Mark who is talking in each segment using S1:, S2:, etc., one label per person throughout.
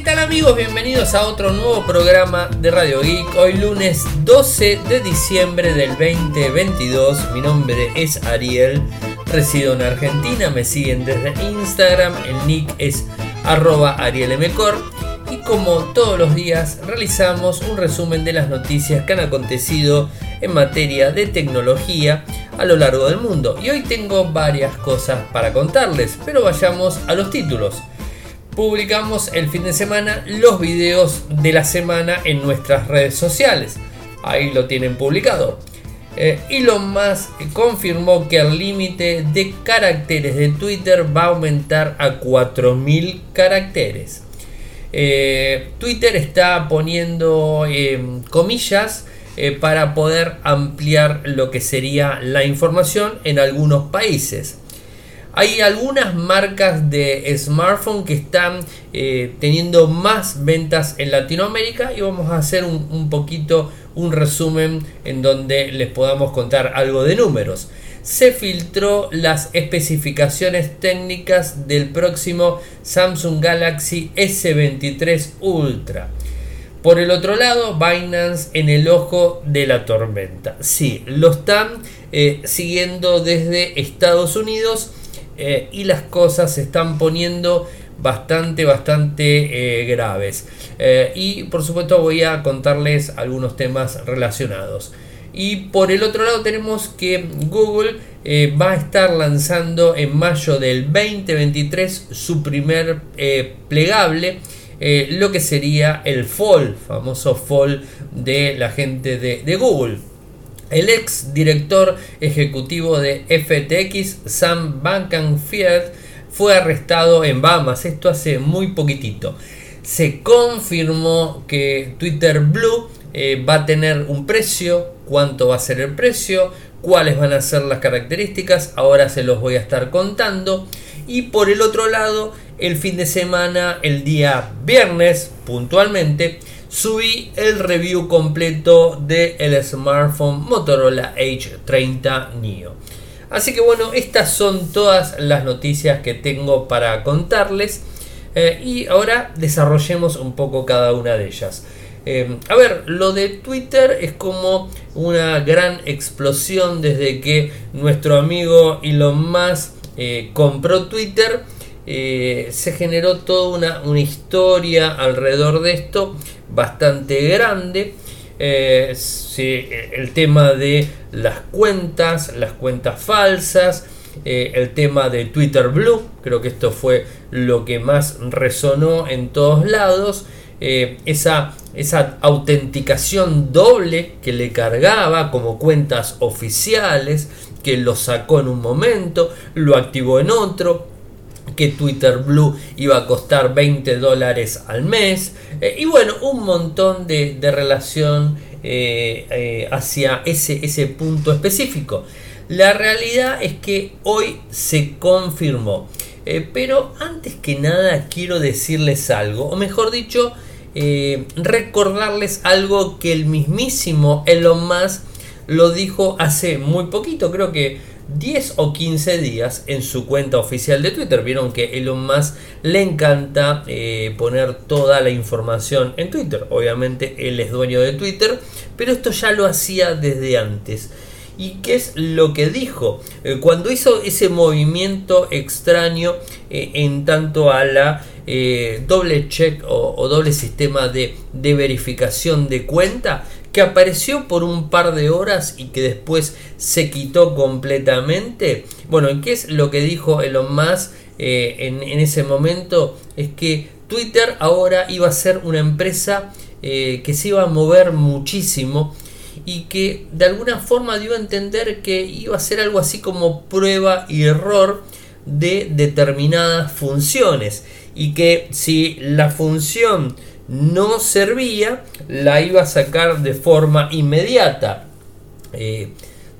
S1: ¿qué tal amigos? Bienvenidos a otro nuevo programa de Radio Geek. Hoy lunes 12 de diciembre del 2022. Mi nombre es Ariel, resido en Argentina, me siguen desde Instagram, el nick es arroba arielmcor. Y como todos los días realizamos un resumen de las noticias que han acontecido en materia de tecnología a lo largo del mundo. Y hoy tengo varias cosas para contarles, pero vayamos a los títulos publicamos el fin de semana los videos de la semana en nuestras redes sociales. Ahí lo tienen publicado. Eh, Elon Musk confirmó que el límite de caracteres de Twitter va a aumentar a 4.000 caracteres. Eh, Twitter está poniendo em, comillas eh, para poder ampliar lo que sería la información en algunos países. Hay algunas marcas de smartphone que están eh, teniendo más ventas en Latinoamérica y vamos a hacer un, poquito un resumen en donde les podamos contar algo de números. Se filtró las especificaciones técnicas del próximo Samsung Galaxy S23 Ultra. Por el otro lado, Binance en el ojo de la tormenta. Sí, lo están eh, siguiendo desde Estados Unidos eh, y las cosas se están poniendo bastante, bastante eh, graves. Eh, y por supuesto voy a contarles algunos temas relacionados. Y por el otro lado tenemos que Google va a estar lanzando en mayo del 2023 su primer plegable. lo que sería el fall, famoso fall de la gente de Google. El ex director ejecutivo de FTX, Sam Bankman-Fried, fue arrestado en Bahamas, esto hace muy poquitito. Se confirmó que Twitter Blue eh, va a tener un precio, cuánto va a ser el precio, cuáles van a ser las características, ahora se los voy a estar contando. Y por el otro lado, el fin de semana, el día viernes, puntualmente, subí el review completo del el smartphone Motorola H30 Neo. Así que bueno, estas son todas las noticias que tengo para contarles. Eh, y ahora desarrollemos un poco cada una de ellas. Eh, a ver, lo de Twitter es como una gran explosión desde que nuestro amigo Elon Musk eh, compró Twitter. se generó toda una historia alrededor de esto bastante grande. Eh, el tema de las cuentas, las cuentas falsas, eh, el tema de Twitter Blue, creo que esto fue lo que más resonó en todos lados. Eh, esa, esa autenticación doble que le cargaba como cuentas oficiales, que lo sacó en un momento, lo activó en otro, que Twitter Blue iba a costar 20 dólares al mes eh, y bueno, un montón de, relación eh, eh, hacia ese, ese punto específico. La realidad es que hoy se confirmó. pero antes que nada quiero decirles algo, o mejor dicho, recordarles algo que el mismísimo Elon Musk lo dijo hace muy poquito, creo que 10 o 15 días en su cuenta oficial de Twitter. Vieron que Elon Musk le encanta eh, poner toda la información en Twitter. Obviamente él es dueño de Twitter, pero esto ya lo hacía desde antes. ¿Y qué es lo que dijo? Eh, cuando hizo ese movimiento extraño eh, en tanto a la doble check o, doble sistema de, de verificación de cuenta, que apareció por un par de horas y que después se quitó completamente. Bueno, ¿qué es lo que dijo Elon Musk eh, en, ese momento? Es que Twitter ahora iba a ser una empresa eh, que se iba a mover muchísimo y que de alguna forma dio a entender que iba a ser algo así como prueba y error de determinadas funciones y que si la función no servía, la iba a sacar de forma inmediata. Eh,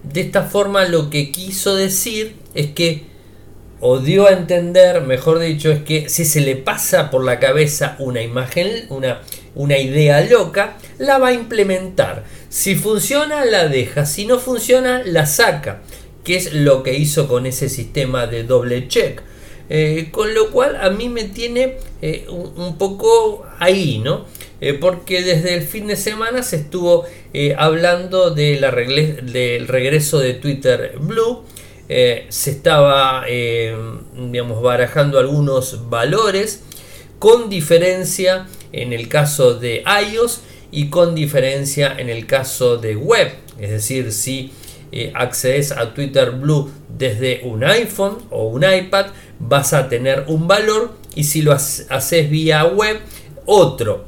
S1: de esta forma lo que quiso decir es que, o dio a entender, mejor dicho, es que si se le pasa por la cabeza una imagen, una, una idea loca, la va a implementar. Si funciona, la deja. Si no funciona, la saca. Que es lo que hizo con ese sistema de doble check. Con lo cual a mí me tiene un, poco ahí, ¿no? porque desde el fin de semana se estuvo hablando de la del regreso de Twitter Blue. se estaba, digamos, barajando algunos valores con diferencia en el caso de iOS y con diferencia en el caso de web. Es decir, si eh, accedes a Twitter Blue desde un iPhone o un iPad, vas a tener un valor y si lo haces vía web, otro.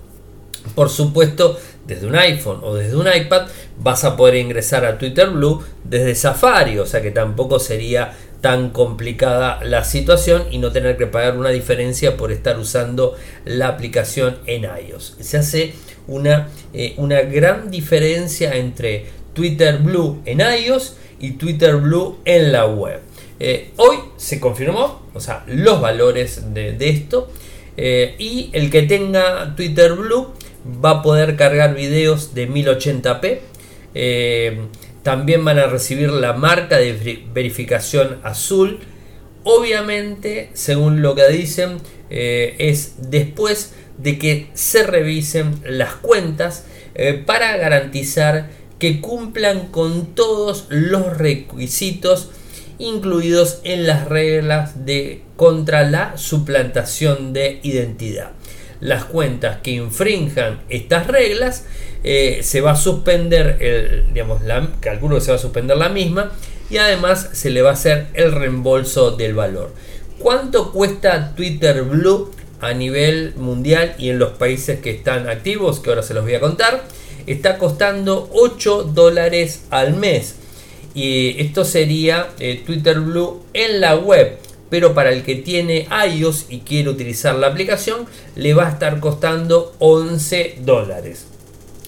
S1: Por supuesto, desde un iPhone o desde un iPad vas a poder ingresar a Twitter Blue desde Safari, o sea que tampoco sería tan complicada la situación y no tener que pagar una diferencia por estar usando la aplicación en iOS. Se hace una, eh, una gran diferencia entre Twitter Blue en iOS y Twitter Blue en la web. Eh, hoy se confirmó, o sea, los valores de, esto. Eh, y el que tenga Twitter Blue va a poder cargar videos de 1080p. También van a recibir la marca de verificación azul. Obviamente, según lo que dicen, eh, es después de que se revisen las cuentas eh, para garantizar que cumplan con todos los requisitos incluidos en las reglas de contra la suplantación de identidad. Las cuentas que infrinjan estas reglas eh, se va a suspender, el, digamos, la, calculo que se va a suspender la misma y además se le va a hacer el reembolso del valor. ¿Cuánto cuesta Twitter Blue a nivel mundial y en los países que están activos? Que ahora se los voy a contar. Está costando 8 dólares al mes. Y esto sería eh, Twitter Blue en la web. Pero para el que tiene iOS y quiere utilizar la aplicación, le va a estar costando 11 dólares.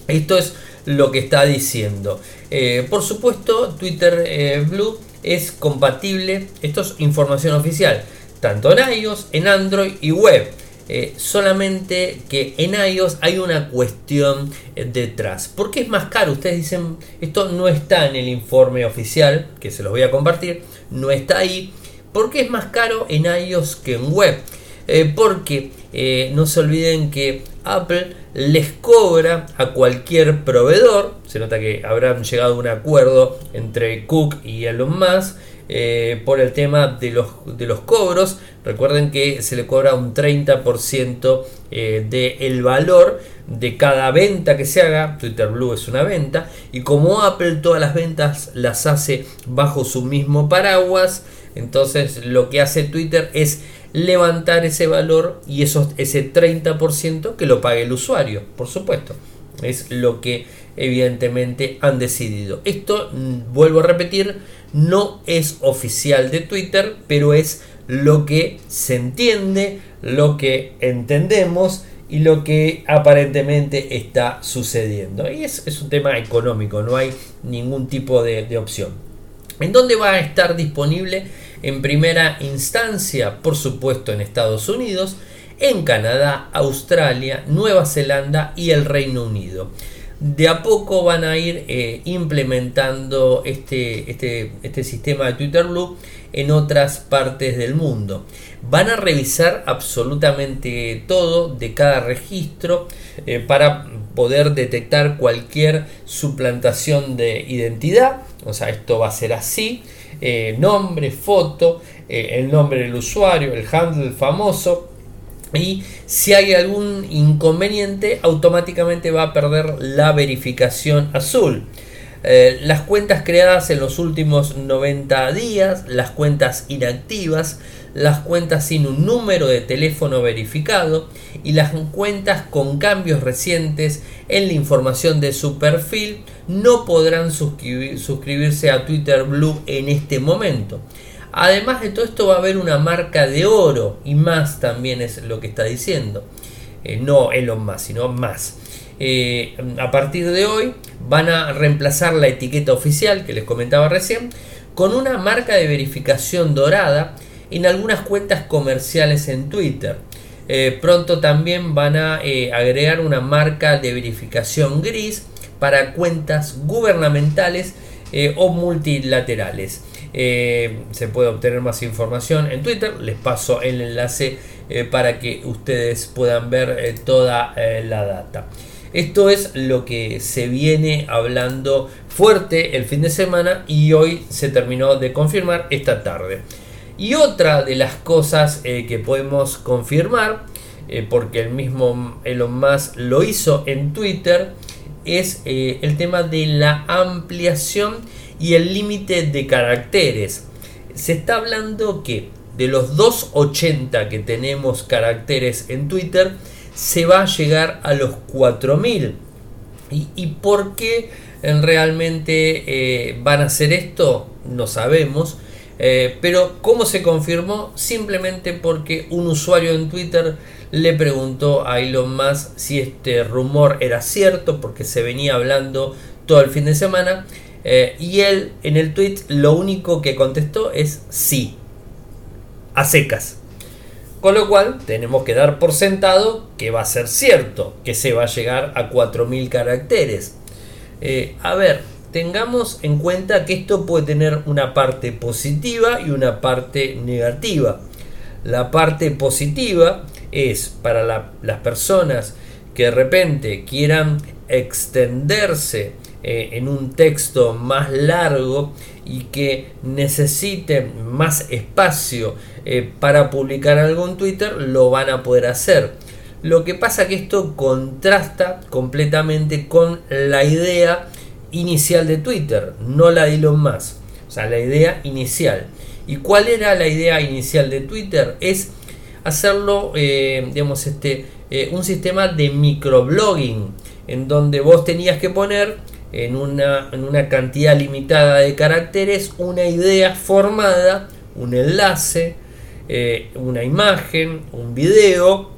S1: Esto es lo que está diciendo. Eh, por supuesto, Twitter eh, Blue es compatible, esto es información oficial, tanto en iOS, en Android y web. Eh, solamente que en iOS hay una cuestión detrás. ¿Por qué es más caro? Ustedes dicen, esto no está en el informe oficial, que se los voy a compartir, no está ahí. ¿Por qué es más caro en iOS que en web? porque no se olviden que Apple les cobra a cualquier proveedor, se nota que habrán llegado a un acuerdo entre Cook y Elon Musk eh, por el tema de los, de los cobros, recuerden que se le cobra un 30% eh, del valor de cada venta que se haga, Twitter Blue es una venta, y como Apple todas las ventas las hace bajo su mismo paraguas, entonces lo que hace Twitter es levantar ese valor y esos, ese 30% que lo pague el usuario, por supuesto. Es lo que evidentemente han decidido. Esto, mm, vuelvo a repetir, no es oficial de Twitter, pero es lo que se entiende, lo que entendemos y lo que aparentemente está sucediendo. Y es, un tema económico, no hay ningún tipo de, de opción. ¿En dónde va a estar disponible? en primera instancia, por supuesto, en Estados Unidos, en Canadá, Australia, Nueva Zelanda y el Reino Unido. De a poco van a ir eh, implementando este, este, este sistema de Twitter Blue en otras partes del mundo. Van a revisar absolutamente todo de cada registro eh, para poder detectar cualquier suplantación de identidad. O sea, esto va a ser así. Eh, nombre, foto, el nombre del usuario, el handle famoso. Y si hay algún inconveniente, automáticamente va a perder la verificación azul. Eh, las cuentas creadas en los últimos 90 días, las cuentas inactivas, las cuentas sin un número de teléfono verificado y las cuentas con cambios recientes en la información de su perfil no podrán suscribirse a Twitter Blue en este momento. Además de todo esto va a haber una marca de oro y más también es lo que está diciendo. Eh, no Elon Musk, sino más. Eh, a partir de hoy van a reemplazar la etiqueta oficial que les comentaba recién con una marca de verificación dorada en algunas cuentas comerciales en Twitter. Eh, pronto también van a agregar una marca de verificación gris para cuentas gubernamentales o multilaterales. Eh, se puede obtener más información en Twitter. Les paso el enlace eh, para que ustedes puedan ver eh, toda la data. Esto es lo que se viene hablando fuerte el fin de semana y hoy se terminó de confirmar esta tarde. Y otra de las cosas que podemos confirmar, porque el mismo Elon Musk lo hizo en Twitter, es el tema de la ampliación y el límite de caracteres. Se está hablando que de los 280 que tenemos caracteres en Twitter, se va a llegar a los 4000. ¿Y, y por qué realmente eh, van a hacer esto? No sabemos. Eh, pero ¿cómo se confirmó? Simplemente porque un usuario en Twitter le preguntó a Elon Musk si este rumor era cierto, porque se venía hablando todo el fin de semana. Eh, y él en el tweet lo único que contestó es sí. A secas. Con lo cual tenemos que dar por sentado que va a ser cierto, que se va a llegar a 4.000 caracteres. Eh, a ver, tengamos en cuenta que esto puede tener una parte positiva y una parte negativa. La parte positiva es para las personas que de repente quieran extenderse eh, en un texto más largo y que necesiten más espacio eh, para publicar algo en Twitter, lo van a poder hacer. Lo que pasa que esto contrasta completamente con la idea inicial de Twitter, no la de Elon Musk. O sea, la idea inicial. ¿Y cuál era la idea inicial de Twitter? Es hacerlo, eh, digamos, este, un sistema de microblogging, en donde vos tenías que poner en una, en una cantidad limitada de caracteres una idea formada, un enlace, eh, una imagen, un video,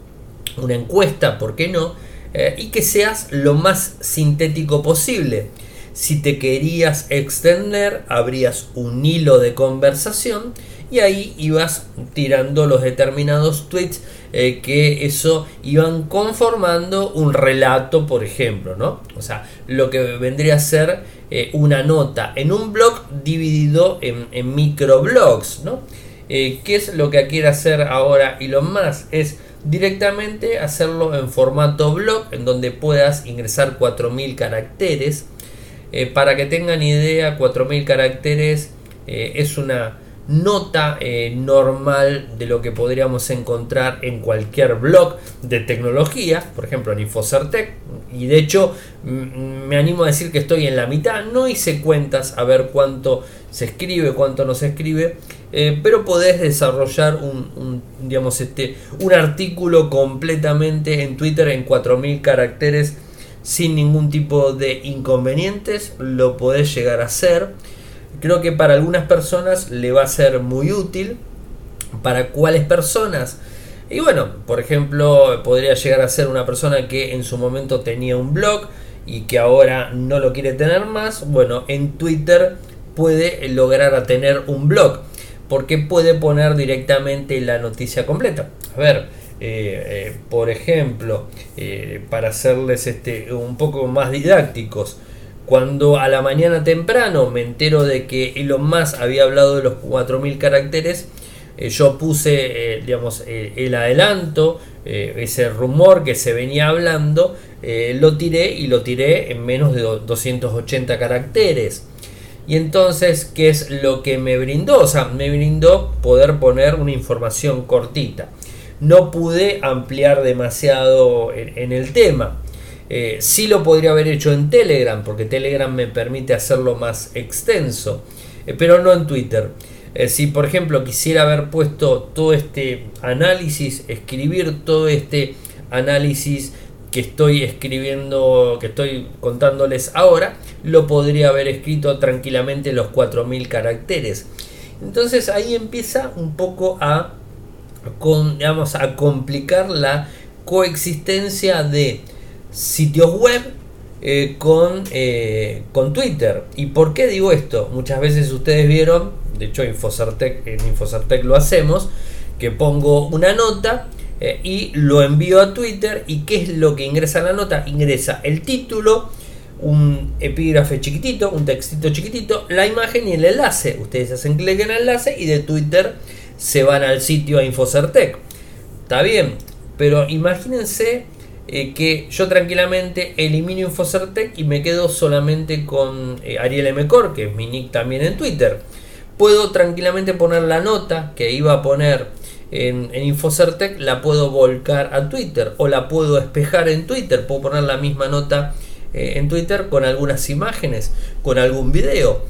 S1: una encuesta, ¿por qué no? Eh, y que seas lo más sintético posible. Si te querías extender, abrías un hilo de conversación y ahí ibas tirando los determinados tweets eh, que eso iban conformando un relato, por ejemplo, ¿no? O sea, lo que vendría a ser eh, una nota en un blog dividido en, microblogs, ¿no? Eh, ¿Qué es lo que quiere hacer ahora y lo más Es directamente hacerlo en formato blog, en donde puedas ingresar 4000 caracteres. para que tengan idea, 4000 caracteres es una nota eh, normal de lo que podríamos encontrar en cualquier blog de tecnología, por ejemplo en Infocertec, y de hecho me animo a decir que estoy en la mitad, no hice cuentas a ver cuánto se escribe, cuánto no se escribe, eh, pero podés desarrollar un, digamos este, un artículo completamente en Twitter en 4000 caracteres sin ningún tipo de inconvenientes, lo podés llegar a hacer. Creo que para algunas personas le va a ser muy útil. ¿Para cuáles personas? Y bueno, por ejemplo, podría llegar a ser una persona que en su momento tenía un blog y que ahora no lo quiere tener más. Bueno, en Twitter puede lograr tener un blog porque puede poner directamente la noticia completa. A ver, eh, eh, por ejemplo, eh, para hacerles este, un poco más didácticos, cuando a la mañana temprano me entero de que Elon Musk había hablado de los 4.000 caracteres, eh, yo puse, eh, digamos, eh, el adelanto, ese rumor que se venía hablando, lo tiré y lo tiré en menos de 280 caracteres. Y entonces, ¿qué es lo que me brindó? O sea, me brindó poder poner una información cortita. No pude ampliar demasiado en el tema. Eh, sí lo podría haber hecho en Telegram, porque Telegram me permite hacerlo más extenso, eh, pero no en Twitter. Eh, si por ejemplo quisiera haber puesto todo este análisis, escribir todo este análisis que estoy escribiendo, que estoy contándoles ahora, lo podría haber escrito tranquilamente los 4000 caracteres. Entonces ahí empieza un poco a, a complicar la coexistencia de sitios web eh, con, eh, con Twitter. ¿Y por qué digo esto? Muchas veces ustedes vieron, de hecho en Infocertec lo hacemos, que pongo una nota eh, y lo envío a Twitter y ¿qué es lo que ingresa en la nota? Ingresa el título, un epígrafe chiquitito, un textito chiquitito, la imagen y el enlace. Ustedes hacen clic en el enlace y de Twitter se van al sitio a Infocertec. Está bien, pero imagínense eh, que yo tranquilamente elimino Infocertec y me quedo solamente con eh, Ariel Mcor, que es mi nick también en Twitter. Puedo tranquilamente poner la nota que iba a poner en, Infocertec, la puedo volcar a Twitter o la puedo espejar en Twitter. Puedo poner la misma nota eh, en Twitter con algunas imágenes, con algún video.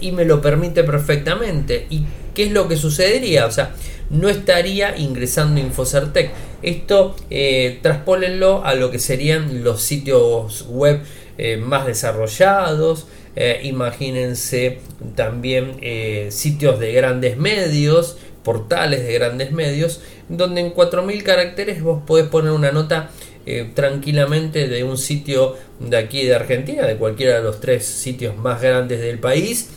S1: y me lo permite perfectamente. ¿Y qué es lo que sucedería? O sea, no estaría ingresando Infocertec. Esto eh, a lo que serían los sitios web eh, más desarrollados. Eh, imagínense también eh, sitios de grandes medios, portales de grandes medios, donde en 4.000 caracteres vos podés poner una nota tranquilamente de un sitio de aquí de Argentina, de cualquiera de los tres sitios más grandes del país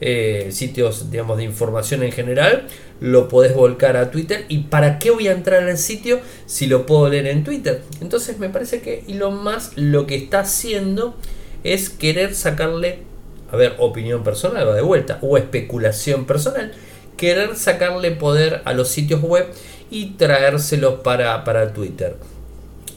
S1: eh, sitios digamos, de información en general, lo podés volcar a Twitter. ¿Y para qué voy a entrar al sitio si lo puedo leer en Twitter? Entonces me parece que Elon Musk lo que está haciendo es querer sacarle, a ver, opinión personal, va de vuelta, o especulación personal, querer sacarle poder a los sitios web y traérselos para, para Twitter.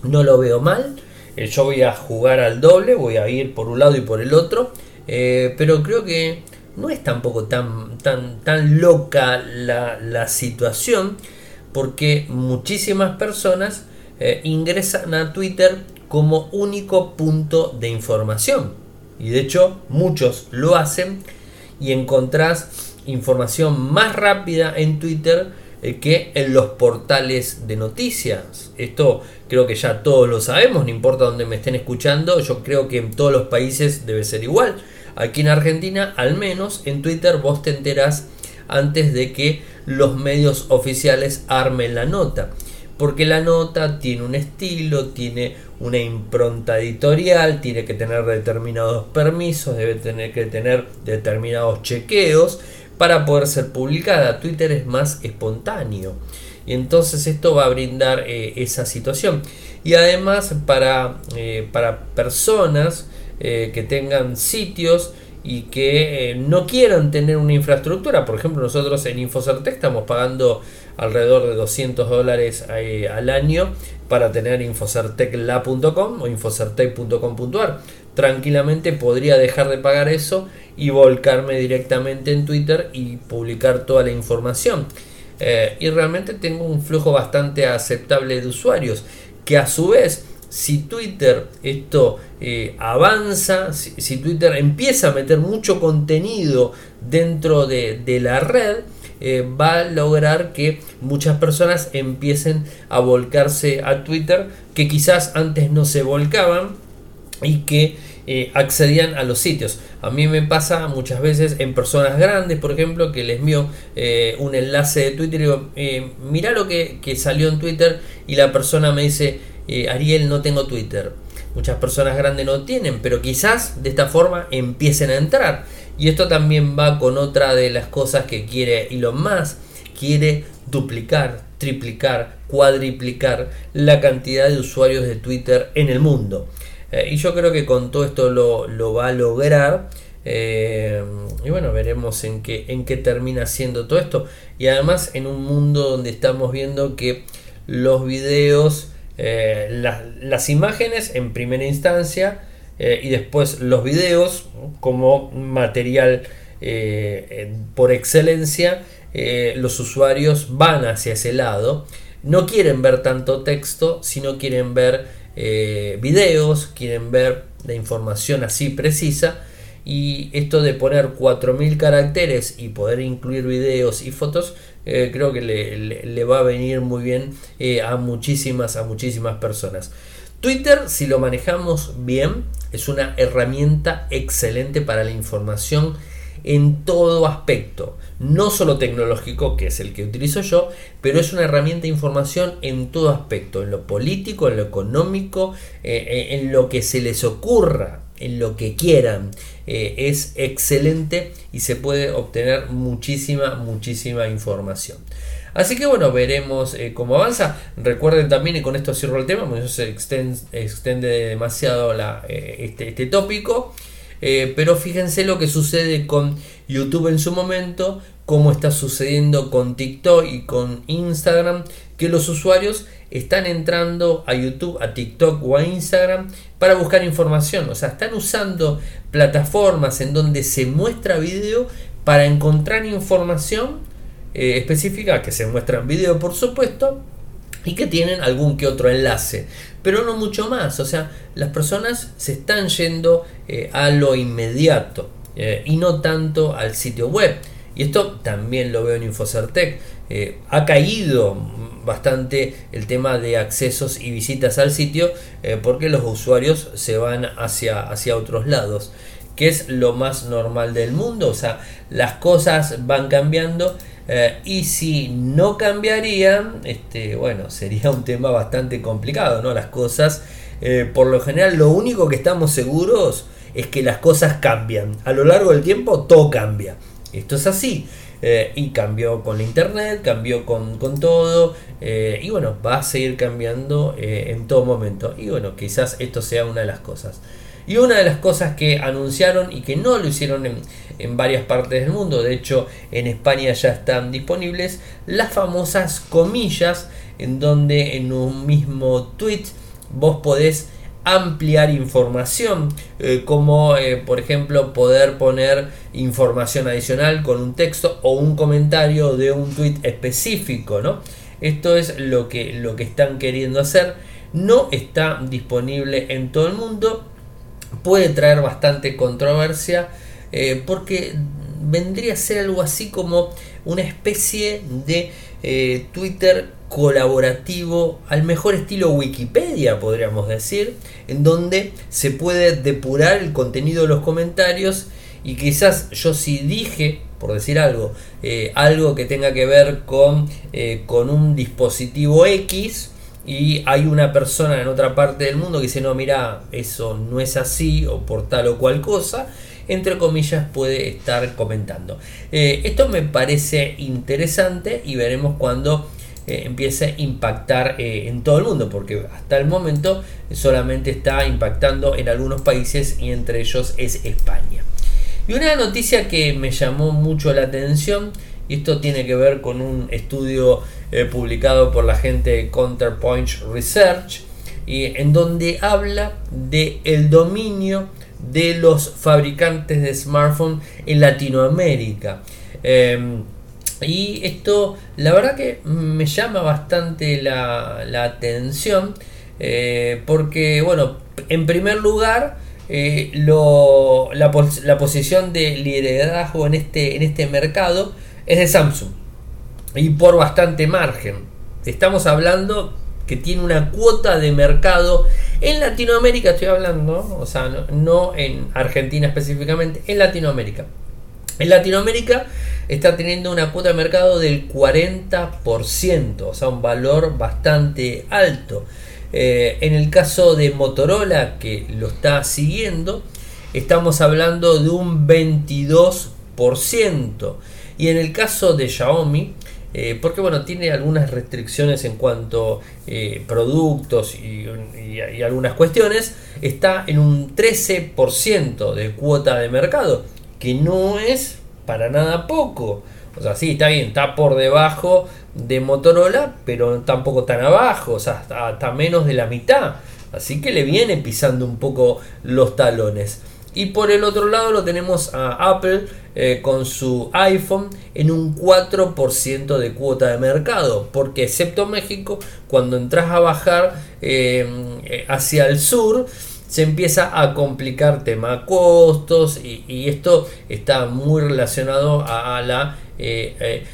S1: No lo veo mal, eh, yo voy a jugar al doble, voy a ir por un lado y por el otro, eh, pero creo que no es tampoco tan, tan, tan loca la, situación porque muchísimas personas eh, ingresan a Twitter como único punto de información. Y de hecho muchos lo hacen y encontrás información más rápida en Twitter eh, que en los portales de noticias. Esto creo que ya todos lo sabemos, no importa dónde me estén escuchando, yo creo que en todos los países debe ser igual. Aquí en Argentina, al menos en Twitter, vos te enterás antes de que los medios oficiales armen la nota. Porque la nota tiene un estilo, tiene una impronta editorial, tiene que tener determinados permisos, debe tener que tener determinados chequeos para poder ser publicada. Twitter es más espontáneo. Y entonces esto va a brindar eh, esa situación. Y además para, eh, para personas eh, que tengan sitios y que eh, no quieran tener una infraestructura. Por ejemplo, nosotros en Infocertec estamos pagando alrededor de 200 dólares eh, al año para tener infocertecla.com o infocertec.com.ar. Tranquilamente podría dejar de pagar eso y volcarme directamente en Twitter y publicar toda la información. y realmente tengo un flujo bastante aceptable de usuarios que a su vez si Twitter esto eh, avanza, si, Twitter empieza a meter mucho contenido dentro de, la red, eh, va a lograr que muchas personas empiecen a volcarse a Twitter que quizás antes no se volcaban y que eh, accedían a los sitios. A mí me pasa muchas veces en personas grandes, por ejemplo, que les envío un enlace de Twitter y digo, mira lo que salió en Twitter y la persona me dice, eh, Ariel no tengo Twitter. Muchas personas grandes no tienen, pero quizás de esta forma empiecen a entrar. Y esto también va con otra de las cosas que quiere Elon Musk. Quiere duplicar, triplicar, cuadriplicar la cantidad de usuarios de Twitter en el mundo. Eh, y yo creo que con todo esto lo, va a lograr. Eh, y bueno, veremos en qué, en qué termina siendo todo esto. Y además en un mundo donde estamos viendo que los videos eh, las imágenes en primera instancia eh, y después los videos como material eh, por excelencia los usuarios van hacia ese lado. No quieren ver tanto texto sino quieren ver videos quieren ver la información así precisa. Y esto de poner 4000 caracteres y poder incluir videos y fotos eh, creo que le, va a venir muy bien eh, a muchísimas a muchísimas personas. Twitter si lo manejamos bien es una herramienta excelente para la información en todo aspecto, no solo tecnológico, que es el que utilizo yo, pero es una herramienta de información en todo aspecto, en lo político, en lo económico, eh, en lo que se les ocurra en lo que quieran. Eh, es excelente y se puede obtener muchísima, muchísima información. Así que bueno, veremos eh, cómo avanza. Recuerden también, y con esto cierro el tema, porque se extiende, demasiado eh, este, este, tópico. Eh, pero fíjense lo que sucede con YouTube en su momento, cómo está sucediendo con TikTok y con Instagram, que los usuarios están entrando a YouTube, a TikTok o a Instagram para buscar información. O sea, están usando plataformas en donde se muestra video para encontrar información eh, específica que se muestra en vídeo por supuesto y que tienen algún que otro enlace pero no mucho más. O sea las personas se están yendo eh, a lo inmediato eh, y no tanto al sitio web. Y esto también lo veo en Infocertec. Ha caído bastante el tema de accesos y visitas al sitio porque los usuarios se van hacia, hacia otros lados que es lo más normal del mundo. O sea las cosas van cambiando eh, y si no cambiarían, este, bueno, sería un tema bastante complicado, ¿no? Las cosas, eh, por lo general, lo único que estamos seguros es que las cosas cambian. A lo largo del tiempo todo cambia. Esto es así. Eh, y cambió con la internet, cambió con, con todo. y bueno, va a seguir cambiando en todo momento. Y bueno, quizás esto sea una de las cosas. Y una de las cosas que anunciaron y que no lo hicieron en, varias partes del mundo, de hecho en España ya están disponibles, las famosas comillas en donde en un mismo tweet vos podés ampliar información, eh, como eh, por ejemplo poder poner información adicional con un texto o un comentario de un tweet específico, ¿no? Esto es lo que, lo que están queriendo hacer. No está disponible en todo el mundo puede traer bastante controversia eh, porque vendría a ser algo así como una especie de eh, Twitter colaborativo al mejor estilo Wikipedia podríamos decir en donde se puede depurar el contenido de los comentarios y quizás yo si dije por decir algo eh, algo que tenga que ver con, con un dispositivo X y hay una persona en otra parte del mundo que dice, no, mira, eso no es así o por tal o cual cosa, entre comillas puede estar comentando. Eh, esto me parece interesante y veremos cuando eh, empiece a impactar eh, en todo el mundo, porque hasta el momento solamente está impactando en algunos países y entre ellos es España. Y una noticia que me llamó mucho la atención, y esto tiene que ver con un estudio eh, publicado por la gente de Counterpoint Research, y en donde habla de el dominio de los fabricantes de smartphones en Latinoamérica. Em, y esto, la verdad que me llama bastante la, atención, eh, porque, bueno, en primer lugar, eh, la, la, posición de liderazgo en este, en este mercado es de Samsung y por bastante margen. Estamos hablando que tiene una cuota de mercado en Latinoamérica, estoy hablando, o sea, no, en Argentina específicamente, en Latinoamérica. En Latinoamérica está teniendo una cuota de mercado del 40%, o sea, un valor bastante alto. Eh, en el caso de Motorola, que lo está siguiendo, estamos hablando de un 22%. Y en el caso de Xiaomi, eh, porque bueno, tiene algunas restricciones en cuanto eh, productos y, algunas cuestiones, está en un 13% de cuota de mercado, que no es para nada poco. O sea, sí, está bien, está por debajo de Motorola, pero tampoco tan abajo, o sea, hasta menos de la mitad. Así que le viene pisando un poco los talones. Y por el otro lado lo tenemos a Apple eh, con su iPhone en un 4% de cuota de mercado. Porque excepto México, cuando entras a bajar em, eh, hacia el sur, se empieza a complicar tema costos y, esto está muy relacionado a, la... Eh,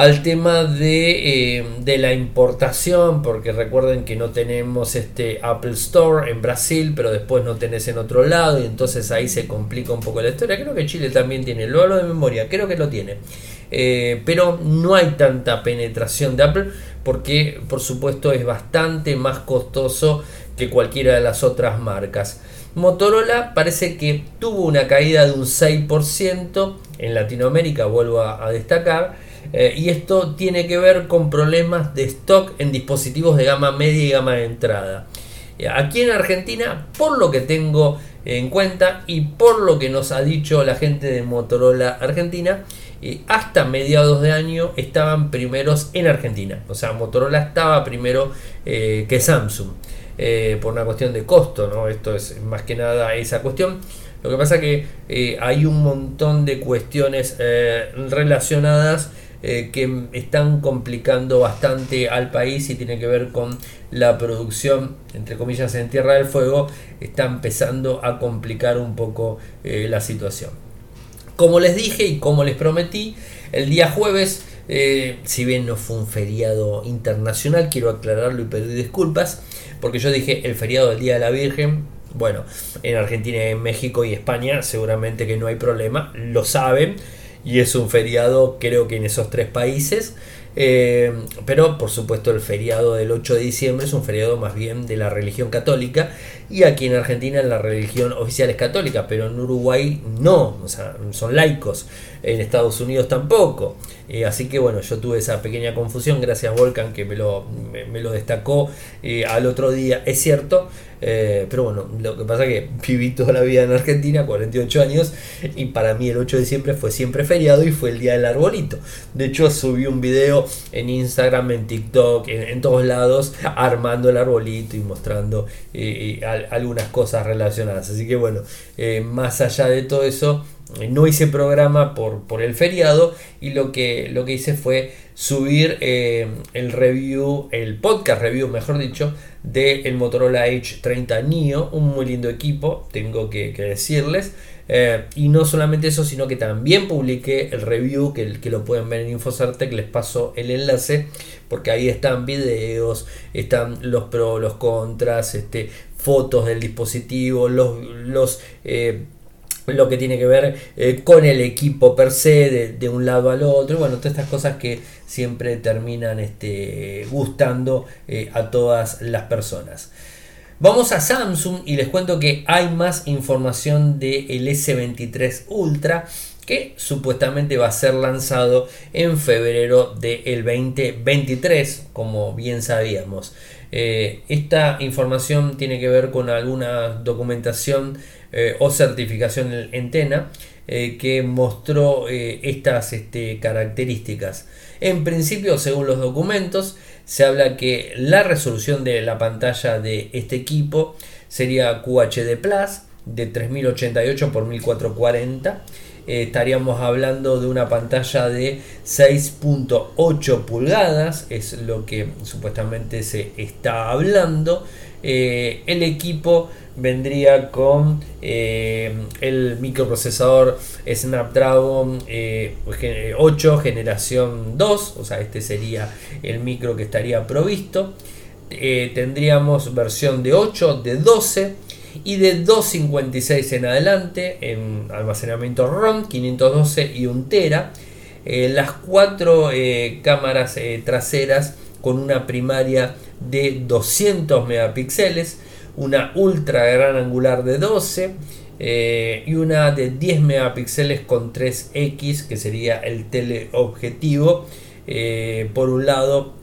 S1: al tema de, eh, de, la importación, porque recuerden que no tenemos este Apple Store en Brasil, pero después no tenés en otro lado, y entonces ahí se complica un poco la historia. Creo que Chile también tiene, lo hablo de memoria, creo que lo tiene. Eh, pero no hay tanta penetración de Apple porque por supuesto es bastante más costoso que cualquiera de las otras marcas. Motorola parece que tuvo una caída de un 6% en Latinoamérica, vuelvo a destacar, Eh, y esto tiene que ver con problemas de stock en dispositivos de gama media y gama de entrada. Eh, aquí en Argentina, por lo que tengo en cuenta y por lo que nos ha dicho la gente de Motorola Argentina, eh, hasta mediados de año estaban primeros en Argentina. O sea, Motorola estaba primero que Samsung. por una cuestión de costo, ¿no? Esto es más que nada esa cuestión. Lo que pasa que hay un montón de cuestiones relacionadas eh, que están complicando bastante al país y tiene que ver con la producción, entre comillas, en Tierra del Fuego, está empezando a complicar un poco eh, la situación. Como les dije y como les prometí, el día jueves, eh, si bien no fue un feriado internacional, quiero aclararlo y pedir disculpas, porque yo dije el feriado del Día de la Virgen, bueno, en Argentina, en México y España seguramente que no hay problema, lo saben y es un feriado creo que en esos tres países. Eh, pero por supuesto el feriado del 8 de diciembre es un feriado más bien de la religión católica y aquí en Argentina la religión oficial es católica, pero en Uruguay no, o sea, son laicos, en Estados Unidos tampoco. Eh, así que bueno, yo tuve esa pequeña confusión, gracias Volcan que me lo, me, lo destacó eh, al otro día, es cierto, eh, pero bueno, lo que pasa es que viví toda la vida en Argentina, 48 años, y para mí el 8 de diciembre fue siempre feriado y fue el día del arbolito. De hecho, subí un video en Instagram, en TikTok, en, todos lados, armando el arbolito y mostrando algunas cosas relacionadas. Así que bueno, más allá de todo eso, no hice programa por, por el feriado y lo que, lo que hice fue subir eh, el review, el podcast review, mejor dicho, del el Motorola H30 Neo, un muy lindo equipo, tengo que, decirles. Eh, y no solamente eso, sino que también publiqué el review, que, que lo pueden ver en Infocertec, les paso el enlace, porque ahí están videos, están los pros, los contras, este, fotos del dispositivo, los, los eh, lo que tiene que ver eh, con el equipo per se, de, un lado al otro, bueno, todas estas cosas que siempre terminan este, gustando eh, a todas las personas. Vamos a Samsung y les cuento que hay más información del S23 Ultra que supuestamente va a ser lanzado en febrero del 2023, como bien sabíamos. Eh, esta información tiene que ver con alguna documentación eh, o certificación en TENA eh, que mostró estas este, características. En principio, según los documentos, se habla que la resolución de la pantalla de este equipo sería QHD Plus de 3088 x 1440 eh, estaríamos hablando de una pantalla de 6.8 pulgadas, es lo que supuestamente se está hablando. Eh, el equipo vendría con eh, el microprocesador Snapdragon 8 generación 2, o sea, este sería el micro que estaría provisto. tendríamos versión de 8, de 12 y de 256 en adelante en almacenamiento ROM 512 y 1 tera eh, las cuatro eh, cámaras eh, traseras con una primaria de 200 megapíxeles una ultra gran angular de 12 y una de 10 megapíxeles con 3x que sería el teleobjetivo por un lado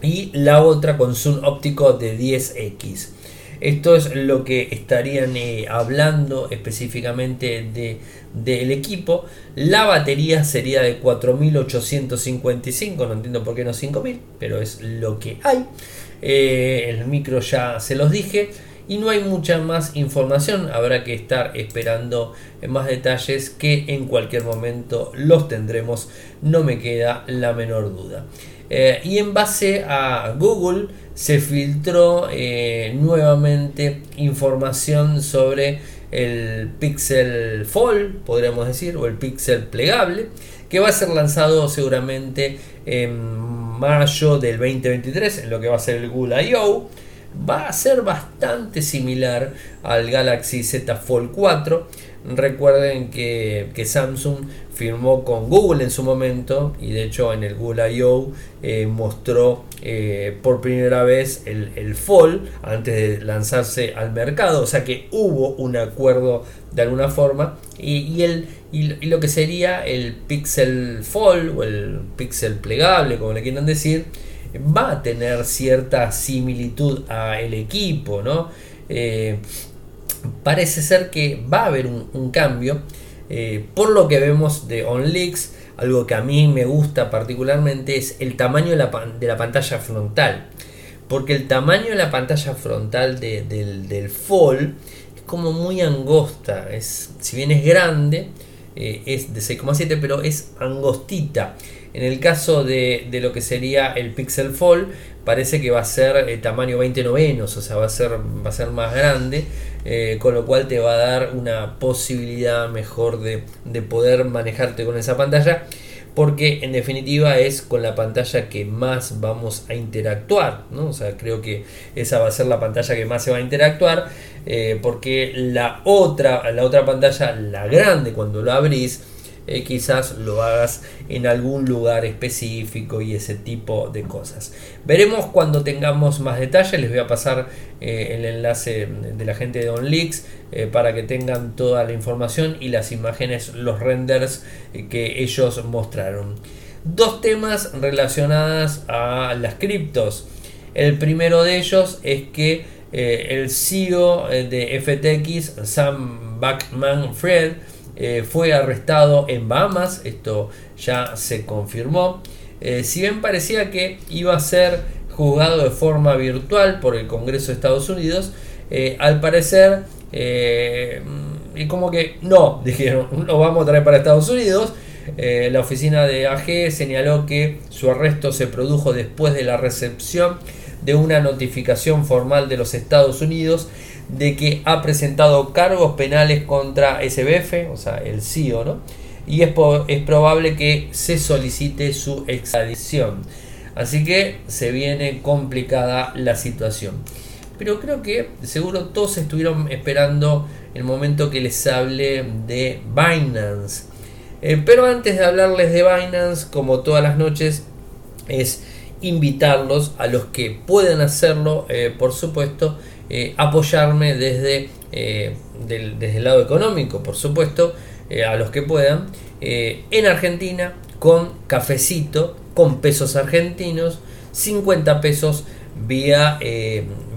S1: y la otra con zoom óptico de 10x esto es lo que estarían eh, hablando específicamente de, del equipo. La batería sería de 4855, no entiendo por qué no 5000, pero es lo que hay. Eh, el micro ya se los dije y no hay mucha más información. Habrá que estar esperando más detalles que en cualquier momento los tendremos, no me queda la menor duda. Eh, y en base a Google se filtró eh, nuevamente información sobre el Pixel Fold, podríamos decir, o el Pixel plegable, que va a ser lanzado seguramente en mayo del 2023, en lo que va a ser el Google I.O. va a ser bastante similar al Galaxy Z Fold 4. Recuerden que, Samsung firmó con Google en su momento y de hecho en el Google I.O. Eh, mostró eh, por primera vez el, Fold antes de lanzarse al mercado. O sea que hubo un acuerdo de alguna forma y, el, y lo que sería el Pixel Fold o el Pixel plegable, como le quieran decir, va a tener cierta similitud a el equipo, ¿no? Eh, parece ser que va a haber un, cambio. Eh, por lo que vemos de OnLeaks, algo que a mí me gusta particularmente es el tamaño de la, pantalla frontal. Porque el tamaño de la pantalla frontal del, del Fall es como muy angosta. Es, si bien es grande, eh, es de 6,7, pero es angostita. En el caso de, lo que sería el Pixel Fold, parece que va a ser eh, tamaño 20 novenos, o sea, va a ser, va a ser más grande, eh, con lo cual te va a dar una posibilidad mejor de, de poder manejarte con esa pantalla porque en definitiva es con la pantalla que más vamos a interactuar, ¿no? O sea, creo que esa va a ser la pantalla que más se va a interactuar, eh, porque la otra, la otra pantalla, la grande, cuando lo abrís, eh, quizás lo hagas en algún lugar específico y ese tipo de cosas. Veremos cuando tengamos más detalles, les voy a pasar eh, el enlace de la gente de OnLeaks eh, para que tengan toda la información y las imágenes, los renders que ellos mostraron. Dos temas relacionados a las criptos. El primero de ellos es que el CEO de FTX, Sam Backman Fred, eh, fue arrestado en Bahamas, esto ya se confirmó. Eh, si bien parecía que iba a ser juzgado de forma virtual por el Congreso de Estados Unidos, eh, al parecer, y como que no, dijeron, lo vamos a traer para Estados Unidos. la oficina de AG señaló que su arresto se produjo después de la recepción de una notificación formal de los Estados Unidos de que ha presentado cargos penales contra SBF, o sea, el CEO, ¿no? Y es, es probable que se solicite su extradición. Así que se viene complicada la situación. Pero creo que seguro todos estuvieron esperando el momento que les hable de Binance. Eh, pero antes de hablarles de Binance, como todas las noches, es invitarlos a los que pueden hacerlo, eh, por supuesto, eh, apoyarme desde, eh, desde el lado económico, por supuesto, eh, a los que puedan, en Argentina con cafecito, con pesos argentinos, 50 pesos vía,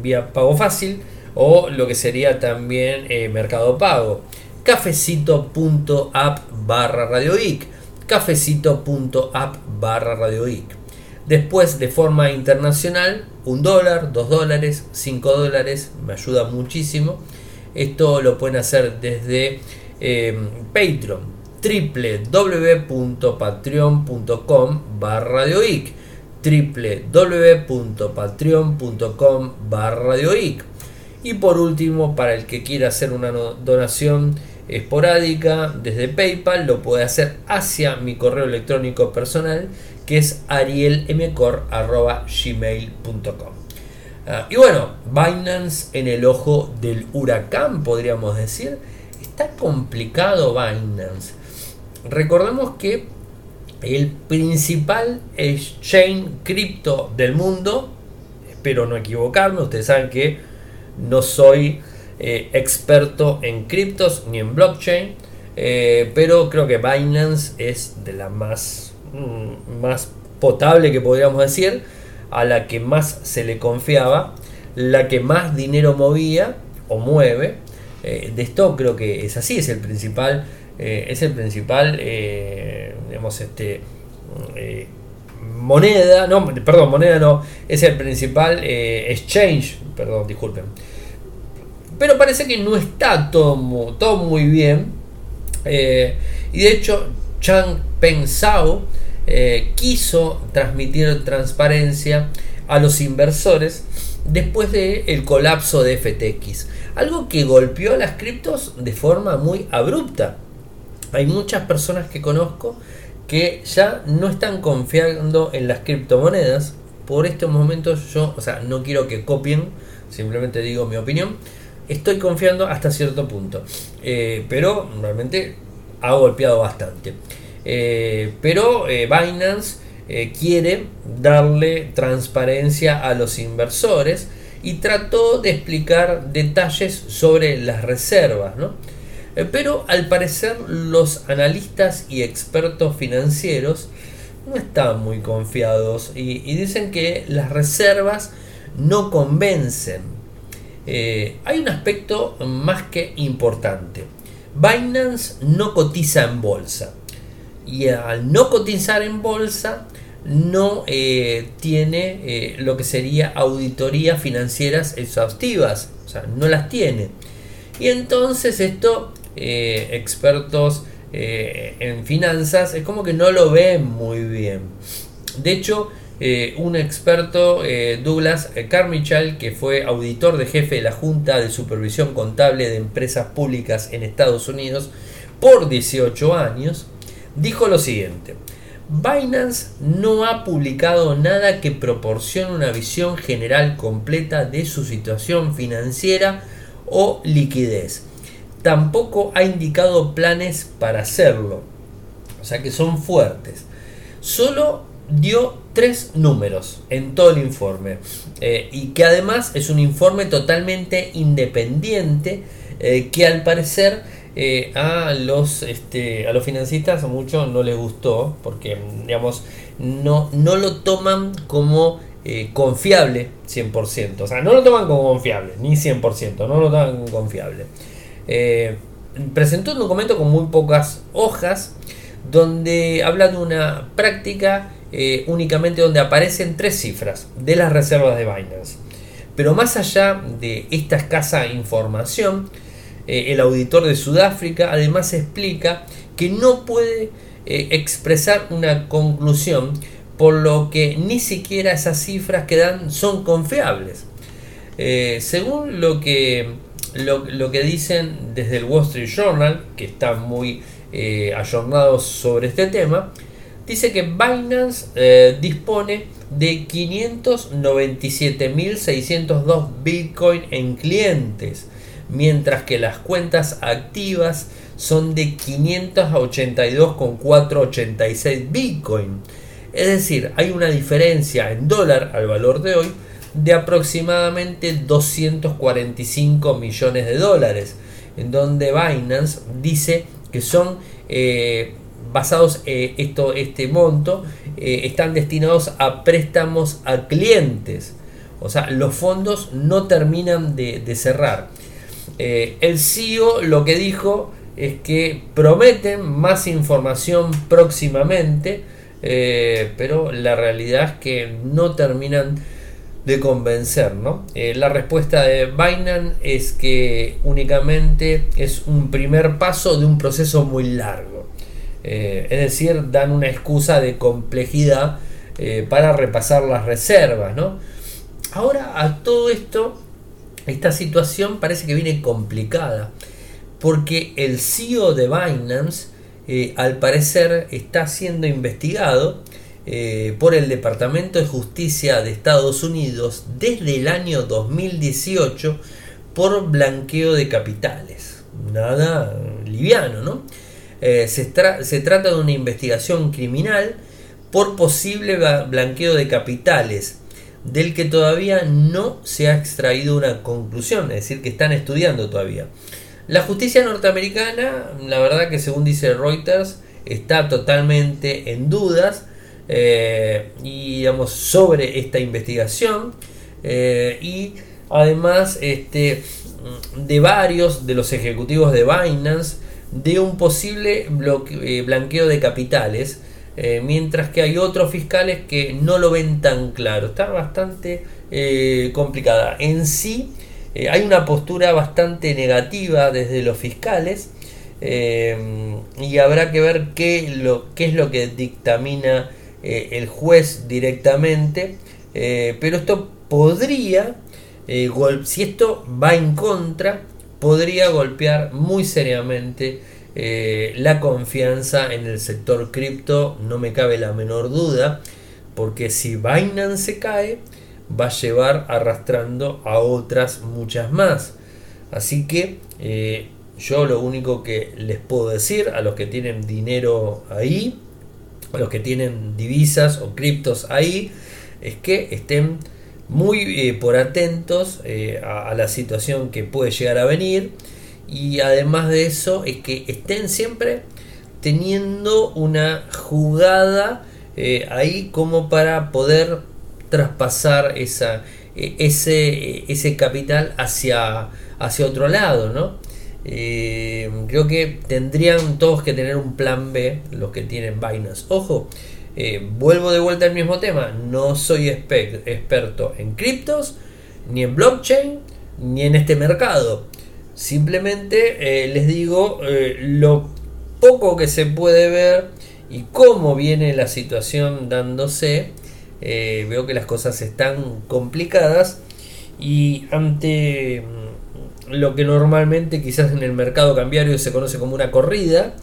S1: vía pago fácil o lo que sería también mercado pago. Cafecito.app barra Radio Cafecito.app barra Radio Después, de forma internacional, un dólar, dos dólares, cinco dólares, me ayuda muchísimo. Esto lo pueden hacer desde eh, Patreon, www.patreon.com barra www.patreon.com barra y por último para el que quiera hacer una donación esporádica desde PayPal lo puede hacer hacia mi correo electrónico personal que es arielmcor.gmail.com. Ah, y bueno, Binance en el ojo del huracán, podríamos decir. Está complicado Binance. Recordemos que el principal exchange cripto del mundo, espero no equivocarme, ustedes saben que no soy eh, experto en criptos ni en blockchain, eh, pero creo que Binance es de la más más potable que podríamos decir, a la que más se le confiaba, la que más dinero movía o mueve. Eh, de esto creo que es así, es el principal, eh, es el principal, eh, digamos, este, moneda, no, perdón, moneda no, es el principal exchange, perdón, disculpen. Pero parece que no está todo, todo muy bien. y de hecho, Chang Pensao eh, quiso transmitir transparencia a los inversores después del el colapso de FTX. Algo que golpeó a las criptos de forma muy abrupta. Hay muchas personas que conozco que ya no están confiando en las criptomonedas. Por estos momentos yo, o sea, no quiero que copien simplemente digo mi opinión. Estoy confiando hasta cierto punto, eh, pero realmente ha golpeado bastante. Eh, pero Binance quiere darle transparencia a los inversores y trató de explicar detalles sobre las reservas. Eh, pero al parecer los analistas y expertos financieros no están muy confiados y, dicen que las reservas no convencen. Eh, hay un aspecto más que importante. Binance no cotiza en bolsa y al no cotizar en bolsa no eh, tiene lo que sería auditorías financieras exhaustivas, o sea, no las tiene. Y entonces esto eh, expertos eh, en finanzas, es como que no lo ven muy bien. De hecho, eh, un experto, Douglas Carmichael, que fue auditor de jefe de la Junta de Supervisión Contable de Empresas Públicas en Estados Unidos por 18 años, dijo lo siguiente. Binance no ha publicado nada que proporcione una visión general completa de su situación financiera o liquidez tampoco ha indicado planes para hacerlo. O sea que son fuertes. Solo dio tres números en todo el informe. Eh, y que además es un informe totalmente independiente eh, que al parecer eh, a, los, este, a los financistas mucho no les gustó porque digamos no, no lo toman como confiable 100%. O sea, no lo toman como confiable, ni 100%, no lo toman como confiable. Eh, presentó un documento con muy pocas hojas donde habla de una práctica eh, únicamente donde aparecen tres cifras de las reservas de Binance. Pero más allá de esta escasa información, eh, el auditor de Sudáfrica además explica que no puede expresar una conclusión por lo que ni siquiera esas cifras que dan son confiables. según lo que lo, que dicen desde el Wall Street Journal, que están muy eh, sobre este tema, dice que Binance eh, dispone de 597.602 Bitcoin en clientes, mientras que las cuentas activas son de 582,486 Bitcoin. Es decir, hay una diferencia en dólar al valor de hoy de aproximadamente 245 millones de dólares, en donde Binance dice que son eh, basados eh, esto, este monto, eh, están destinados a préstamos a clientes. O sea, los fondos no terminan de, de cerrar. El CEO lo que dijo es que prometen más información próximamente, pero la realidad es que no terminan de convencer. ¿no? Eh, la respuesta de Binance es que únicamente es un primer paso de un proceso muy largo. Eh, es decir, dan una excusa de complejidad eh, para repasar las reservas. ¿no? Ahora a todo esto, esta situación parece que viene complicada. Porque el CEO de Binance al parecer está siendo investigado eh, por el Departamento de Justicia de Estados Unidos desde el año 2018 por blanqueo de capitales. Nada liviano, ¿no? Eh, se trata de una investigación criminal por posible blanqueo de capitales, del que todavía no se ha extraído una conclusión, es decir, que están estudiando todavía. La justicia norteamericana, la verdad que según dice Reuters, está totalmente en dudas eh, y digamos sobre esta investigación eh, y además este, de varios de los ejecutivos de Binance de un posible eh, blanqueo de capitales mientras que hay otros fiscales que no lo ven tan claro. Está bastante complicada. En sí hay una postura bastante negativa desde los fiscales y habrá que ver qué, lo, qué es lo que dictamina eh, el juez directamente, eh, pero esto podría, eh, si esto va en contra, podría golpear muy seriamente la confianza en el sector cripto, no me cabe la menor duda, porque si Binance se cae, va a llevar arrastrando a otras muchas más. Así que eh, yo lo único que les puedo decir a los que tienen dinero ahí, a los que tienen divisas o criptos ahí, es que estén muy eh, por atentos eh, a, la situación que puede llegar a venir y además de eso es que estén siempre teniendo una jugada ahí como para poder traspasar esa, ese, ese capital hacia hacia otro lado, ¿no? Eh, creo que tendrían todos que tener un plan B los que tienen vainas. Ojo, eh, vuelvo de vuelta al mismo tema. No soy experto en criptos, ni en blockchain, ni en este mercado. Simplemente eh, les digo lo poco que se puede ver y cómo viene la situación dándose. veo que las cosas están complicadas y ante lo que normalmente quizás en el mercado cambiario se conoce como una corrida.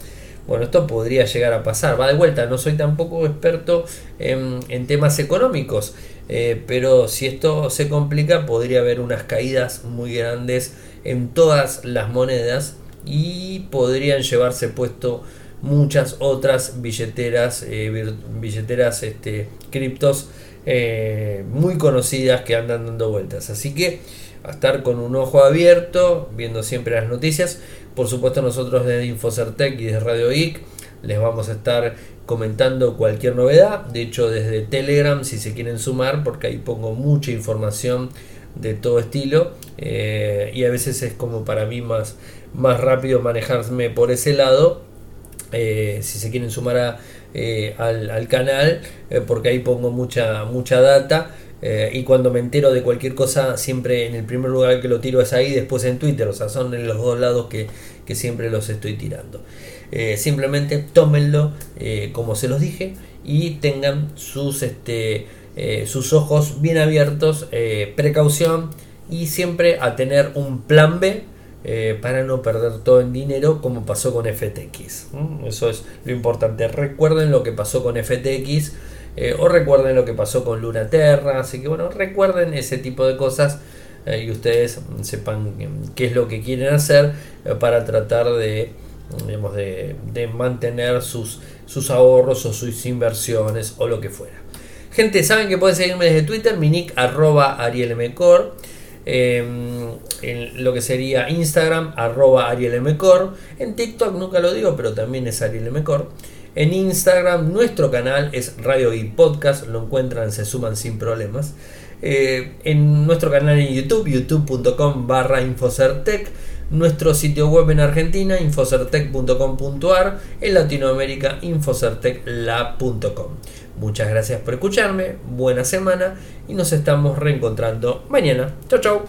S1: Bueno, esto podría llegar a pasar. Va de vuelta, no soy tampoco experto en, temas económicos, eh, pero si esto se complica podría haber unas caídas muy grandes en todas las monedas y podrían llevarse puesto muchas otras billeteras, eh, billeteras este, criptos eh, muy conocidas que andan dando vueltas. Así que a estar con un ojo abierto, viendo siempre las noticias. Por supuesto nosotros desde Infocertec y desde Radio Geek les vamos a estar comentando cualquier novedad. De hecho desde Telegram si se quieren sumar porque ahí pongo mucha información de todo estilo eh, y a veces es como para mí más, más rápido manejarme por ese lado. Eh, si se quieren sumar eh, al, al, canal porque ahí pongo mucha, mucha data y cuando me entero de cualquier cosa, siempre en el primer lugar que lo tiro es ahí, después en Twitter. O sea, son en los dos lados que, siempre los estoy tirando. Simplemente tómenlo como se los dije y tengan sus, este, sus ojos bien abiertos, precaución y siempre a tener un plan B. para no perder todo en dinero como pasó con FTX. Eso es lo importante. Recuerden lo que pasó con FTX eh, o recuerden lo que pasó con Luna Terra. Así que bueno, recuerden ese tipo de cosas eh, y ustedes sepan qué es lo que quieren hacer eh, para tratar de, de, mantener sus, sus ahorros o sus inversiones o lo que fuera. Gente, saben que pueden seguirme desde Twitter, mi nick arroba arielmcor. Em, en lo que sería Instagram, arroba arielmcor. En TikTok nunca lo digo, pero también es arielmcor. En Instagram nuestro canal es Radio y Podcast, lo encuentran, se suman sin problemas. Eh, en nuestro canal en YouTube, youtube.com barra Infocertec. Nuestro sitio web en Argentina, infocertec.com.ar. En Latinoamérica, infocertecla.com. Muchas gracias por escucharme, buena semana y nos estamos reencontrando mañana. Chau chau.